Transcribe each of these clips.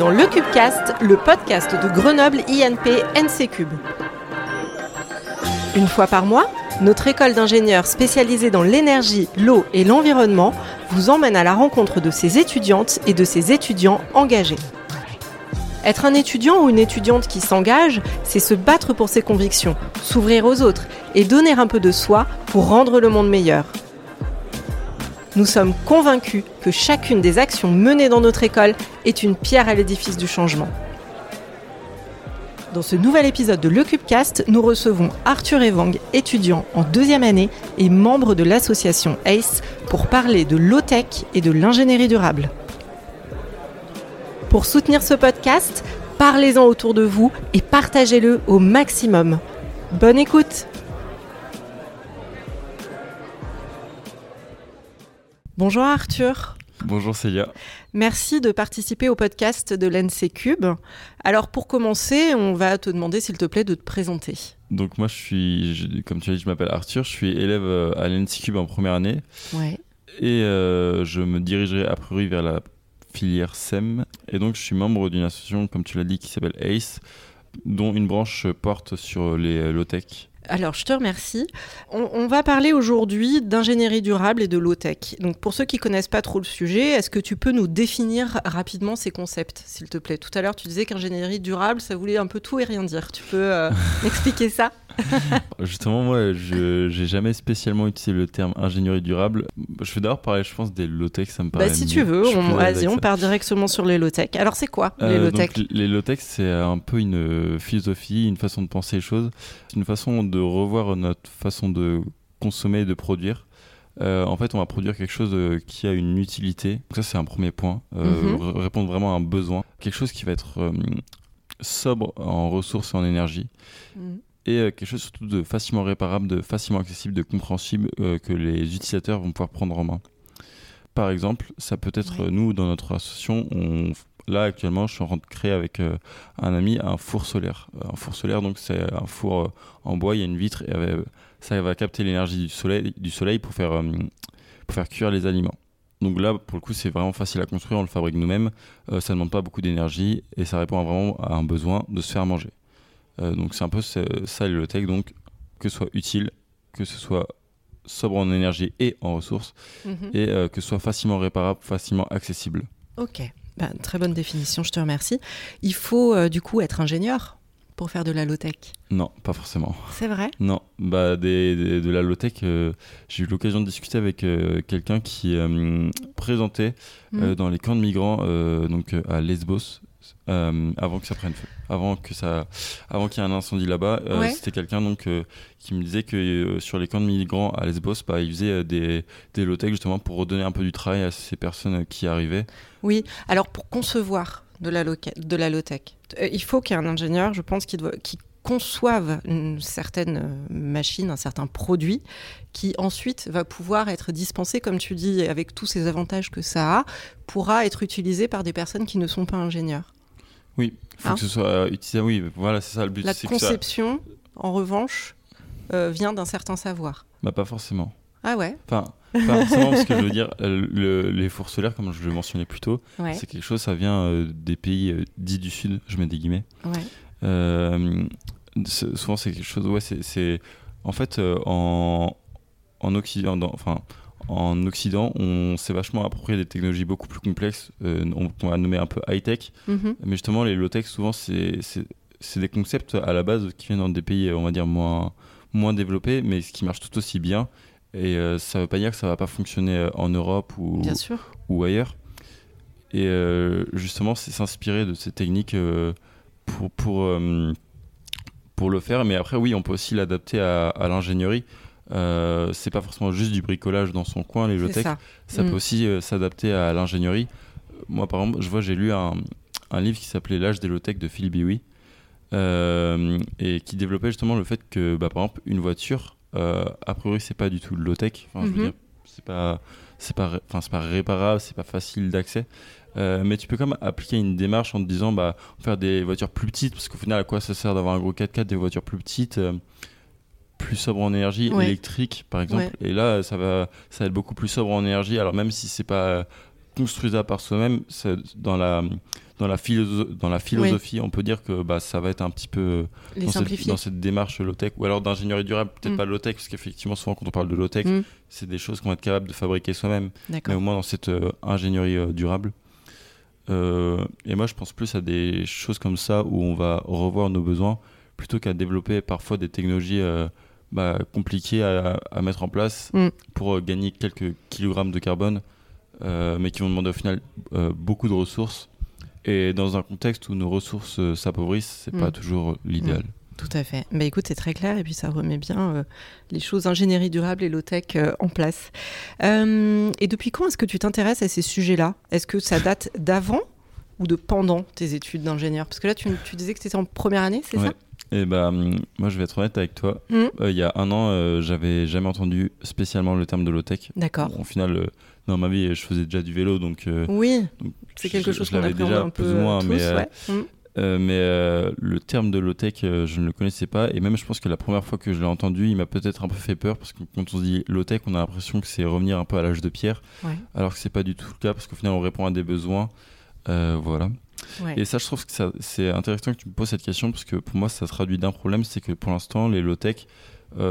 dans le Cubecast, le podcast de Grenoble INP NC Cube. Une fois par mois, notre école d'ingénieurs spécialisée dans l'énergie, l'eau et l'environnement vous emmène à la rencontre de ses étudiantes et de ses étudiants engagés. Être un étudiant ou une étudiante qui s'engage, c'est se battre pour ses convictions, s'ouvrir aux autres et donner un peu de soi pour rendre le monde meilleur. Nous sommes convaincus que chacune des actions menées dans notre école est une pierre à l'édifice du changement. Dans ce nouvel épisode de Le Cubecast, nous recevons Arthur Evang, étudiant en deuxième année et membre de l'association ACE, pour parler de low-tech et de l'ingénierie durable. Pour soutenir ce podcast, parlez-en autour de vous et partagez-le au maximum. Bonne écoute Bonjour Arthur. Bonjour Célia. Merci de participer au podcast de l'NC Cube. Alors pour commencer, on va te demander s'il te plaît de te présenter. Donc moi je suis, comme tu as dit, je m'appelle Arthur, je suis élève euh, à l'NC Cube en première année. Ouais. Et euh, je me dirigerai a priori vers la filière SEM. Et donc je suis membre d'une association, comme tu l'as dit, qui s'appelle ACE, dont une branche porte sur les low-tech. Alors, je te remercie. On, va parler aujourd'hui d'ingénierie durable et de low-tech. Donc, pour ceux qui connaissent pas trop le sujet, est-ce que tu peux nous définir rapidement ces concepts, s'il te plaît? Tout à l'heure, tu disais qu'ingénierie durable, ça voulait un peu tout et rien dire. Tu peux euh, m'expliquer ça? Justement, moi, je n'ai jamais spécialement utilisé le terme ingénierie durable. Je vais d'abord parler, je pense, des low-tech, ça me paraît. Bah, si tu veux, on, vas-y, on part directement sur les low-tech. Alors, c'est quoi les euh, low-tech Les low-tech, c'est un peu une philosophie, une façon de penser les choses, une façon de revoir notre façon de consommer et de produire. Euh, en fait, on va produire quelque chose euh, qui a une utilité. Donc ça, c'est un premier point. Mhm. Répondre vraiment à un besoin. Quelque chose qui va être sobre en ressources et en énergie. Mhm et euh, quelque chose surtout de facilement réparable, de facilement accessible, de compréhensible euh, que les utilisateurs vont pouvoir prendre en main. Par exemple, ça peut être nous dans notre association, on, là actuellement, je suis en train de créer avec euh, un ami un four solaire. Un four solaire, donc c'est un four en bois, il y a une vitre et ça va capter l'énergie du soleil, du soleil pour faire pour faire cuire les aliments. Donc là, pour le coup, c'est vraiment facile à construire, on le fabrique nous-mêmes, ça ne demande pas beaucoup d'énergie et ça répond vraiment à un besoin de se faire manger. Euh, donc c'est un peu ça le low-tech, donc que ce soit utile, que ce soit sobre en énergie et en ressources, mhm. et euh, que ce soit facilement réparable, facilement accessible. Ok, bah, très bonne définition, je te remercie. Il faut euh, du coup être ingénieur pour faire de la low-tech? Non, pas forcément. C'est vrai? Non, bah, de la low-tech, j'ai eu l'occasion de discuter avec quelqu'un qui présentait mhm. dans les camps de migrants donc, à Lesbos, euh, avant que ça prenne feu, avant que ça, avant qu'il y ait un incendie là-bas. Euh, c'était quelqu'un donc euh, qui me disait que sur les camps de migrants à Lesbos, bah, il faisait des, des low-tech justement pour redonner un peu du travail à ces personnes qui arrivaient. Oui, alors pour concevoir de la, de la low-tech, il faut qu'il y ait un ingénieur, je pense, qui, doit, qui conçoive une certaine machine, un certain produit, qui ensuite va pouvoir être dispensé, comme tu dis, avec tous ces avantages que ça a, pourra être utilisé par des personnes qui ne sont pas ingénieurs. Oui, il faut hein que ce soit utilisé. Oui, voilà, c'est ça le but. La conception, en revanche, euh, vient d'un certain savoir. Bah, pas forcément. Ah ouais Enfin, pas forcément, parce que je veux dire, euh, les fours solaires, comme je le mentionnais plus tôt, c'est quelque chose, ça vient euh, des pays dits du Sud, je mets des guillemets. Ouais. souvent, c'est quelque chose, ouais, c'est. En fait, en, en Occident, enfin, en Occident, on s'est vachement approprié des technologies beaucoup plus complexes, euh, on, va nommer un peu high-tech, mhm. mais justement les low-tech, souvent c'est des concepts à la base qui viennent dans des pays, on va dire, moins, moins développés, mais qui marchent tout aussi bien. Et euh, ça ne veut pas dire que ça ne va pas fonctionner euh, en Europe ou, ou ailleurs. Et justement, c'est s'inspirer de ces techniques pour, pour, pour le faire. Mais après, oui, on peut aussi l'adapter à, à l'ingénierie. Euh, c'est pas forcément juste du bricolage dans son coin, les low Ça, ça peut mm. aussi euh, s'adapter à l'ingénierie. Moi, par exemple, je vois, j'ai lu un, un, livre qui s'appelait L'âge des low-tech de Phil Biwi euh, et qui développait justement le fait que, bah, par exemple, une voiture, a priori, c'est pas du tout low-tech. Enfin, je veux mm-hmm. dire, c'est pas, c'est pas, enfin, c'est pas réparable, c'est pas facile d'accès. mais tu peux quand même appliquer une démarche en te disant bah faire des voitures plus petites parce qu'au final à quoi ça sert d'avoir un gros 4x4 des voitures plus petites plus sobre en énergie électrique par exemple. Et là ça va ça va être beaucoup plus sobre en énergie. Alors même si c'est pas construisable par soi-même, dans la, dans la, dans la philosophie, on peut dire que bah, ça va être un petit peu dans cette, dans cette, démarche low-tech, ou alors d'ingénierie durable, peut-être mm. pas low-tech, parce qu'effectivement, souvent quand on parle de low-tech, mm. c'est des choses qu'on va être capable de fabriquer soi-même, mais au moins dans cette euh, ingénierie euh, durable. Euh, et moi, je pense plus à des choses comme ça où on va revoir nos besoins plutôt qu'à développer parfois des technologies bah, compliquées à, à, mettre en place mm. pour gagner quelques kilogrammes de carbone, mais qui vont demander au final beaucoup de ressources et dans un contexte où nos ressources euh, s'appauvrissent, c'est pas mm. toujours l'idéal. Mm. Tout à fait. Bah écoute, c'est très clair et puis ça remet bien euh, les choses ingénierie durable et low-tech euh, en place. et depuis quand est-ce que tu t'intéresses à ces sujets-là? Est-ce que ça date d'avant ou de pendant tes études d'ingénieur? Parce que là, tu, tu disais que tu étais en première année, c'est ça? Et eh bah, moi, je vais être honnête avec toi. Mm. il y a un an, j'avais jamais entendu spécialement le terme de low-tech. D'accord. au final, dans ma vie, je faisais déjà du vélo, donc. oui. C'est quelque chose qu'on déjà un peu plus ou moins, mais, euh, euh, mais euh, le terme de low-tech, je ne le connaissais pas. Et même, je pense que la première fois que je l'ai entendu, il m'a peut-être un peu fait peur parce que quand on se dit low-tech, on a l'impression que c'est revenir un peu à l'âge de pierre, alors que c'est pas du tout le cas parce qu'au final, on répond à des besoins. voilà. Et ça, je trouve que c'est intéressant que tu me poses cette question parce que pour moi, ça traduit d'un problème, c'est que pour l'instant, les low-tech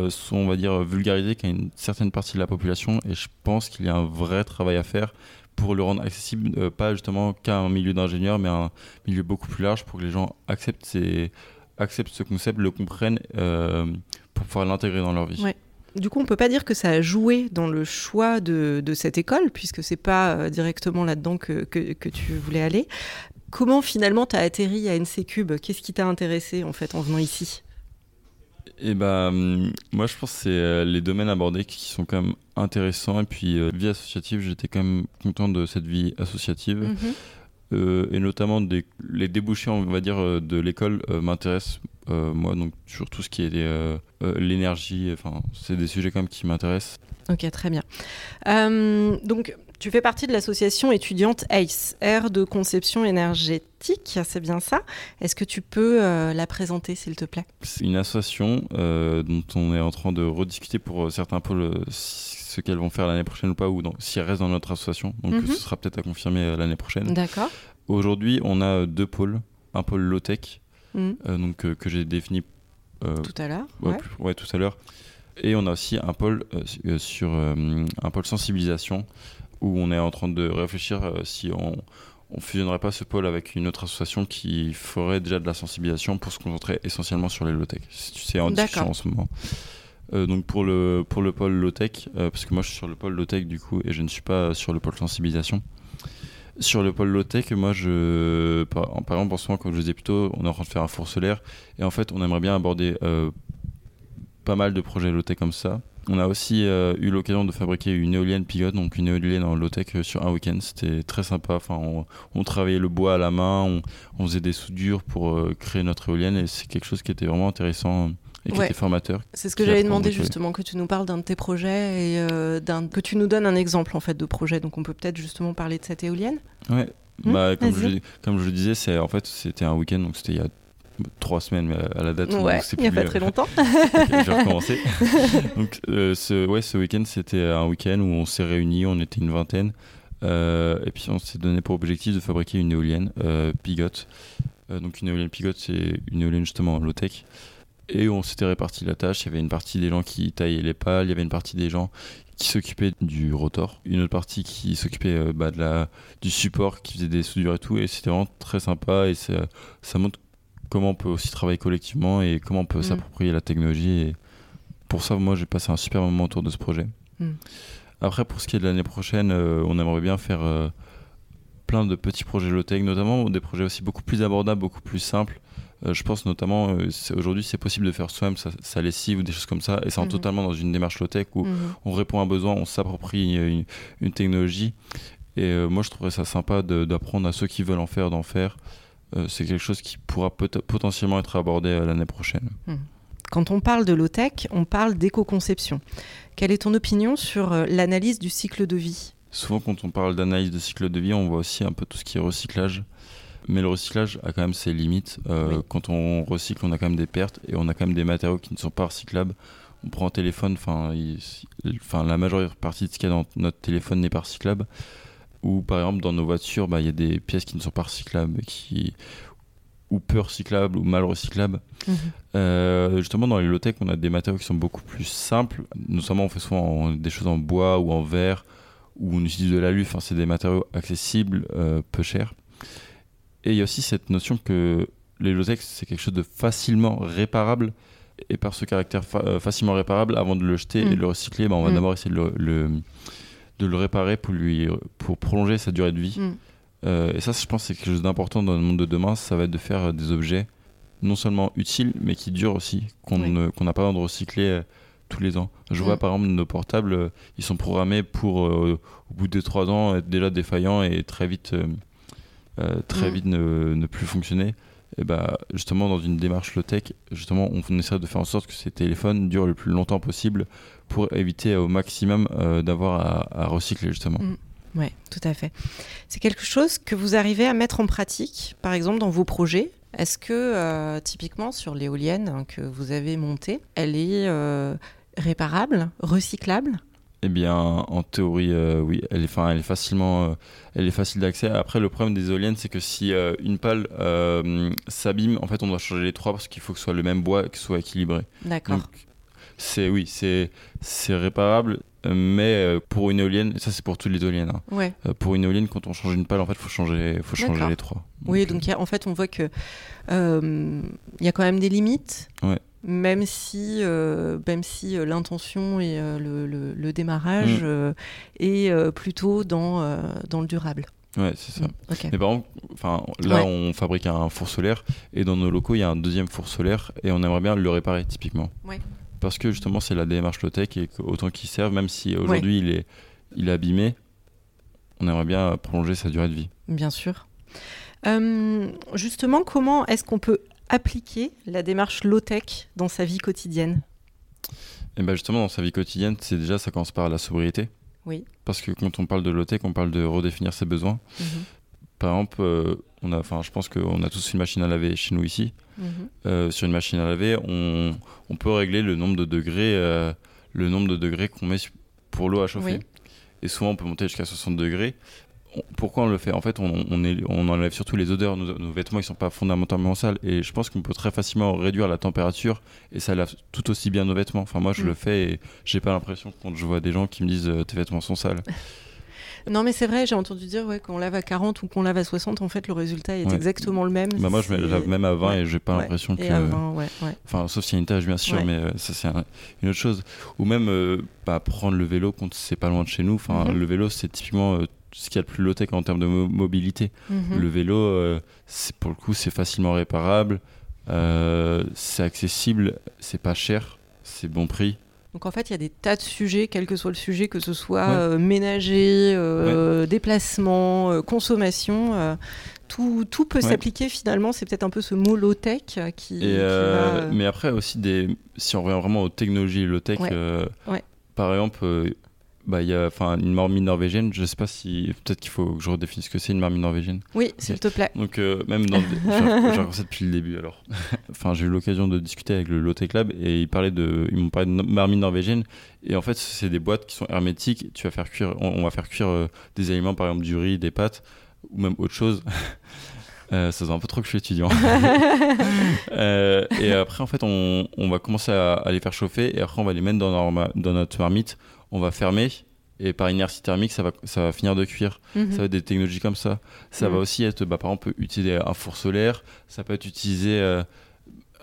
sont, on va dire, vulgarisés qu'à une certaine partie de la population et je pense qu'il y a un vrai travail à faire pour le rendre accessible, euh, pas justement qu'à un milieu d'ingénieurs, mais un milieu beaucoup plus large pour que les gens acceptent, ces, acceptent ce concept, le comprennent euh, pour pouvoir l'intégrer dans leur vie. Du coup, on peut pas dire que ça a joué dans le choix de, de cette école, puisque c'est pas euh, directement là-dedans que, que, que, tu voulais aller. Comment finalement tu as atterri à NC Cube? Qu'est-ce qui t'a intéressé en fait en venant ici? Et bah, moi, je pense que c'est euh, les domaines abordés qui sont quand même intéressants. Et puis, euh, vie associative, j'étais quand même content de cette vie associative. Mhm. Euh, et notamment des, les débouchés, on va dire, de l'école m'intéressent. moi, donc, sur tout ce qui est l'énergie, enfin, c'est des sujets quand même qui m'intéressent. Ok, très bien. donc, tu fais partie de l'association étudiante ACE, Air de conception énergétique, c'est bien ça? Est-ce que tu peux euh, la présenter, s'il te plaît? C'est une association euh, dont on est en train de rediscuter pour euh, certains pôles ce qu'elles vont faire l'année prochaine ou pas, ou si elles restent dans notre association. Donc mhm. ce sera peut-être à confirmer l'année prochaine. D'accord. Aujourd'hui, on a deux pôles. Un pôle low-tech, mhm. donc, que j'ai défini tout à l'heure. Ouais, tout à l'heure. Et on a aussi un pôle sur un pôle sensibilisation où on est en train de réfléchir euh, si on on fusionnerait pas ce pôle avec une autre association qui ferait déjà de la sensibilisation pour se concentrer essentiellement sur les low-tech. C'est en discussion en ce moment. Euh, donc pour le, pour le pôle low-tech, euh, parce que moi je suis sur le pôle low-tech du coup et je ne suis pas sur le pôle sensibilisation. Sur le pôle low-tech, moi je. Par, par, exemple, en ce moment, comme je vous disais plus tôt, on est en train de faire un four solaire et en fait on aimerait bien aborder pas mal de projets low-tech comme ça. On a aussi euh, eu l'occasion de fabriquer une éolienne pigote, donc une éolienne en low-tech euh, sur un week-end. C'était très sympa. Enfin, on, travaillait le bois à la main, on, faisait des soudures pour euh, créer notre éolienne et c'est quelque chose qui était vraiment intéressant et qui était formateur. C'est ce que j'avais demandé justement, que tu nous parles d'un de tes projets et que tu nous donnes un exemple en fait de projet. Donc on peut peut-être justement parler de cette éolienne. Ouais. Mmh, bah, comme, je, comme je le disais, c'est en fait c'était un week-end, donc c'était il y a trois semaines à la date. Ouais, il n'y a pas très longtemps. je vais recommencer. donc, euh, ce, ouais, ce week-end, c'était un week-end où on s'est réunis, on était une vingtaine. Euh, et puis on s'est donné pour objectif de fabriquer une éolienne euh, Pigot. donc une éolienne Pigot, c'est une éolienne justement en low-tech. Et on s'était réparti la tâche. Il y avait une partie des gens qui taillaient les pales, il y avait une partie des gens qui s'occupaient du rotor, une autre partie qui s'occupait bah, de la, du support, qui faisait des soudures et tout. Et c'était vraiment très sympa et ça, ça montre comment on peut aussi travailler collectivement et comment on peut mm. s'approprier la technologie. Et pour ça, moi, j'ai passé un super moment autour de ce projet. Mm. Après, pour ce qui est de l'année prochaine, euh, on aimerait bien faire euh, plein de petits projets low-tech, notamment des projets aussi beaucoup plus abordables, beaucoup plus simples. Euh, je pense notamment, aujourd'hui, c'est possible de faire soi-même sa, lessive ou des choses comme ça, et c'est mm-hmm. totalement dans une démarche low-tech où mm-hmm. on répond à un besoin, on s'approprie une, une, technologie. Et moi, je trouverais ça sympa d'apprendre à ceux qui veulent en faire, d'en faire. Euh, c'est quelque chose qui pourra potentiellement être abordé euh, l'année prochaine. Hmm. Quand on parle de low-tech, on parle d'éco-conception. Quelle est ton opinion sur euh, l'analyse du cycle de vie? Souvent, quand on parle d'analyse de cycle de vie, on voit aussi un peu tout ce qui est recyclage. Mais le recyclage a quand même ses limites. Quand on recycle, on a quand même des pertes et on a quand même des matériaux qui ne sont pas recyclables. On prend un téléphone, enfin, la majeure partie de ce qu'il y a dans notre téléphone n'est pas recyclable. Ou par exemple, dans nos voitures, bah, il y a des pièces qui ne sont pas recyclables, qui ou peu recyclables ou mal recyclables. Mhm. Euh, justement, dans les low-tech, on a des matériaux qui sont beaucoup plus simples. Notamment, on fait souvent des choses en bois ou en verre, ou on utilise de l'alu. Enfin, c'est des matériaux accessibles, euh, peu chers. Et il y a aussi cette notion que les low-tech, c'est quelque chose de facilement réparable. Et par ce caractère euh, facilement réparable, avant de le jeter et de mm. le recycler, bah, on va mm. d'abord essayer de le, de le, réparer pour, lui, pour prolonger sa durée de vie. Mm. Euh, et ça, je pense, c'est quelque chose d'important dans le monde de demain. Ça va être de faire des objets non seulement utiles, mais qui durent aussi, qu'on n'a pas besoin de recycler tous les ans. Je vois par exemple nos portables, ils sont programmés pour, au bout de 3 ans, être déjà défaillants et très vite euh, très mm. vite ne, ne, plus fonctionner. Et bah, justement, dans une démarche low-tech, justement, on essaie de faire en sorte que ces téléphones durent le plus longtemps possible pour éviter au maximum euh, d'avoir à, recycler, justement. Mm. Oui, tout à fait. C'est quelque chose que vous arrivez à mettre en pratique, par exemple, dans vos projets? Est-ce que, euh, typiquement, sur l'éolienne que vous avez montée, elle est réparable, recyclable? Eh bien, en théorie, euh, oui, elle est, enfin, elle est facilement, euh, elle est facile d'accès. Après, le problème des éoliennes, c'est que si euh, une pale s'abîme, en fait, on doit changer les trois parce qu'il faut que ce soit le même bois, que ce soit équilibré. D'accord. C'est oui, c'est c'est réparable, mais pour une éolienne, ça c'est pour toutes les éoliennes. Hein. Ouais. pour une éolienne, quand on change une pale, en fait, faut changer, faut changer les trois. oui, donc en fait, on voit que il y a quand même des limites. Ouais même si, euh, même si euh, l'intention et euh, le, démarrage mm. est plutôt dans, dans le durable. Ouais, c'est ça. Mm, Mais par exemple, là, on fabrique un four solaire et dans nos locaux, il y a un deuxième four solaire et on aimerait bien le réparer typiquement. Ouais. Parce que justement, c'est la démarche low-tech et autant qu'il serve, même si aujourd'hui il, est, il est abîmé, on aimerait bien prolonger sa durée de vie. Bien sûr. justement, comment est-ce qu'on peut appliquer la démarche low-tech dans sa vie quotidienne et eh ben justement, dans sa vie quotidienne, c'est déjà, ça commence par la sobriété. Oui. Parce que quand on parle de low-tech, on parle de redéfinir ses besoins. Mhm. Par exemple, euh, on a, je pense qu'on a tous une machine à laver chez nous ici. Mhm. Euh, sur une machine à laver, on, on, peut régler le nombre de degrés, euh, le nombre de degrés qu'on met pour l'eau à chauffer. Et souvent, on peut monter jusqu'à 60 degrés pourquoi on le fait? En fait, on, on, enlève surtout les odeurs. Nos, vêtements, ils sont pas fondamentalement sales. Et je pense qu'on peut très facilement réduire la température et ça lave tout aussi bien nos vêtements. Enfin, moi, je le mm. fais et j'ai pas l'impression quand je vois des gens qui me disent euh, tes vêtements sont sales. Non, mais c'est vrai, j'ai entendu dire ouais, qu'on lave à 40 ou qu'on lave à 60, en fait, le résultat est exactement le même. Bah moi, je lave même à 20 et j'ai pas l'impression que. enfin, sauf s'il y a une tâche, bien sûr, mais euh, ça, c'est une autre chose. Ou même euh, bah, prendre le vélo quand c'est pas loin de chez nous. Enfin, mm-hmm. le vélo, c'est typiquement ce qu'il y a de plus low-tech en termes de mobilité. Mhm. Le vélo, euh, pour le coup, c'est facilement réparable, euh, c'est accessible, c'est pas cher, c'est bon prix. Donc en fait, il y a des tas de sujets, quel que soit le sujet, que ce soit euh, ménager, déplacement, consommation. Tout, tout, peut s'appliquer finalement, c'est peut-être un peu ce mot low-tech qui, Mais après aussi, des... si on revient vraiment aux technologies low-tech, par exemple, bah, il y a une marmite norvégienne. Je sais pas si peut-être qu'il faut que je redéfinisse ce que c'est une marmite norvégienne. Oui, s'il te plaît. Donc euh, même dans ça depuis le début alors. enfin j'ai eu l'occasion de discuter avec le Lotte Club et ils parlaient de ils m'ont parlé de marmite norvégienne et en fait c'est des boîtes qui sont hermétiques. Tu vas faire cuire on, va faire cuire euh, des aliments par exemple du riz, des pâtes ou même autre chose. Euh, ça faisait un peu trop que je suis étudiant. et après, en fait, on, on va commencer à, à, les faire chauffer et après, on va les mettre dans, dans notre marmite on va fermer et par inertie thermique, ça va, ça va finir de cuire. Mhm. Ça va être des technologies comme ça. Ça va mhm. aussi être, bah, par exemple, utiliser un four solaire. Ça peut être utiliser euh,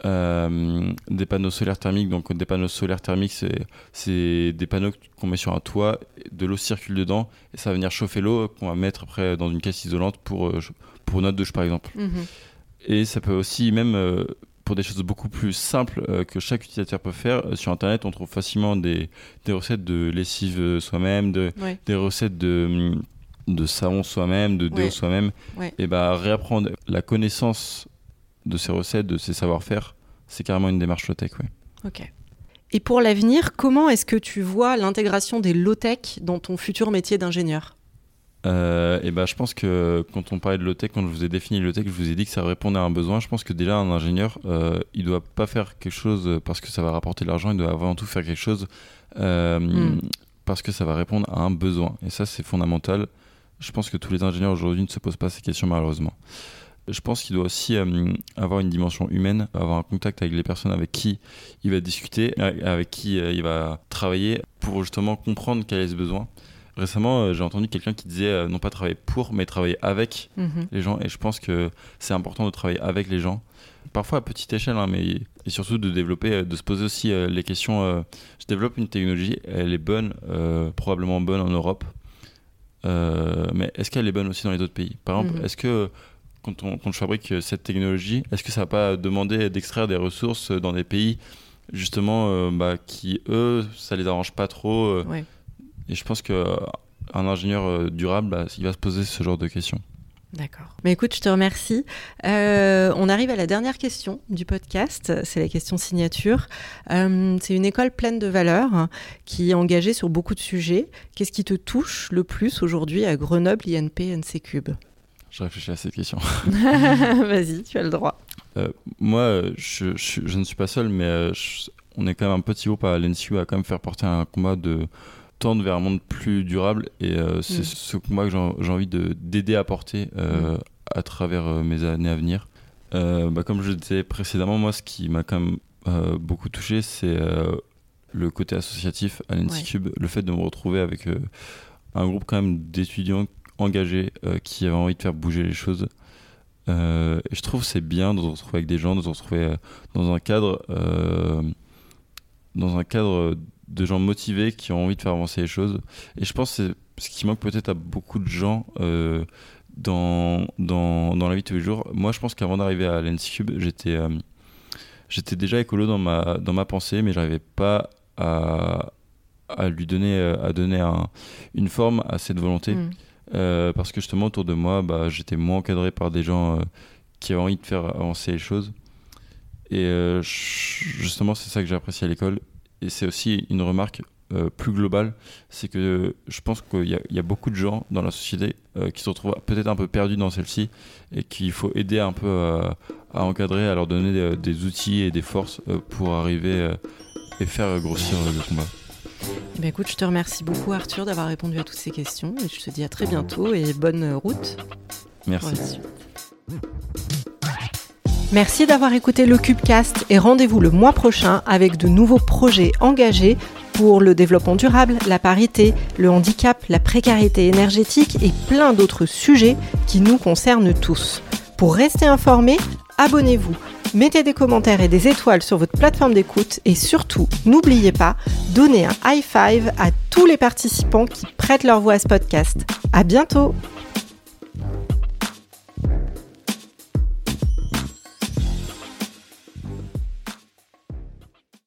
euh, des panneaux solaires thermiques. Donc, des panneaux solaires thermiques, c'est des panneaux qu'on met sur un toit, de l'eau circule dedans et ça va venir chauffer l'eau qu'on va mettre après dans une caisse isolante pour, euh, pour notre douche, par exemple. Mhm. Et ça peut aussi même pour des choses beaucoup plus simples euh, que chaque utilisateur peut faire, euh, sur Internet, on trouve facilement des, des recettes de lessive euh, soi-même, de, des recettes de, mm, de savon soi-même, de déo soi-même. Et bah, réapprendre la connaissance de ces recettes, de ces savoir-faire, c'est carrément une démarche low-tech. Ok. Et pour l'avenir, comment est-ce que tu vois l'intégration des low-tech dans ton futur métier d'ingénieur? Euh, et ben, je pense que quand on parlait de low-tech, quand je vous ai défini low-tech, je vous ai dit que ça répondait à un besoin. Je pense que déjà, un ingénieur, euh, il doit pas faire quelque chose parce que ça va rapporter de l'argent, il doit avant tout faire quelque chose euh, hmm. parce que ça va répondre à un besoin. Et ça, c'est fondamental. Je pense que tous les ingénieurs aujourd'hui ne se posent pas ces questions malheureusement. Je pense qu'il doit aussi euh, avoir une dimension humaine, avoir un contact avec les personnes avec qui il va discuter, avec qui il va travailler pour justement comprendre quel est ce besoin. Récemment, euh, j'ai entendu quelqu'un qui disait non pas travailler pour, mais travailler avec mhm. les gens. Et je pense que c'est important de travailler avec les gens. Parfois à petite échelle, hein, mais et surtout de développer, de se poser aussi les questions. je développe une technologie, elle est bonne, probablement bonne en Europe. mais est-ce qu'elle est bonne aussi dans les autres pays? Par exemple, mhm. est-ce que quand, je fabrique cette technologie, est-ce que ça va pas demander d'extraire des ressources dans des pays justement euh, bah, qui eux ça les arrange pas trop euh, et je pense que un ingénieur euh, durable bah, il va se poser ce genre de questions D'accord. Mais écoute, je te remercie. on arrive à la dernière question du podcast. C'est la question signature. c'est une école pleine de valeurs qui est engagée sur beaucoup de sujets. Qu'est-ce qui te touche le plus aujourd'hui à Grenoble INP NC Cube? Je réfléchis à cette question. Vas-y, tu as le droit. Euh, moi, je, je, ne suis pas seul, mais euh, on est quand même un petit groupe à l'NCU à quand même faire porter un combat de tendre vers un monde plus durable. Et euh, c'est mm. ce que j'ai envie d'aider à porter mm. à travers mes années à venir. Bah, comme je le disais précédemment, moi, ce qui m'a quand même beaucoup touché, c'est le côté associatif à l'NCube, le fait de me retrouver avec un groupe quand même d'étudiants engagé, euh, qui avait envie de faire bouger les choses. Euh, et je trouve c'est bien de se retrouver avec des gens, de se retrouver euh, dans un cadre, dans un cadre de gens motivés qui ont envie de faire avancer les choses. Et je pense que c'est ce qui manque peut-être à beaucoup de gens dans, dans, dans, la vie de tous les jours. Moi, je pense qu'avant d'arriver à Lens Cube, j'étais j'étais déjà écolo dans ma, dans ma pensée, mais j'arrivais pas à, à lui donner, à donner une forme à cette volonté. Mm. Euh, parce que justement autour de moi, bah, j'étais moins encadré par des gens euh, qui avaient envie de faire avancer les choses. Et euh, justement, c'est ça que j'ai apprécié à l'école. Et c'est aussi une remarque plus globale, c'est que je pense qu'il y, a beaucoup de gens dans la société qui se retrouvent peut-être un peu perdus dans celle-ci et qu'il faut aider un peu à, encadrer, à leur donner des, des outils et des forces pour arriver et faire grossir le combat. Ben, écoute, je te remercie beaucoup Arthur d'avoir répondu à toutes ces questions et je te dis à très bientôt et bonne route. Merci. Merci d'avoir écouté le Cubecast et rendez-vous le mois prochain avec de nouveaux projets engagés pour le développement durable, la parité, le handicap, la précarité énergétique et plein d'autres sujets qui nous concernent tous. Pour rester informé, abonnez-vous mettez des commentaires et des étoiles sur votre plateforme d'écoute et surtout, n'oubliez pas, donnez un high five à tous les participants qui prêtent leur voix à ce podcast. À bientôt!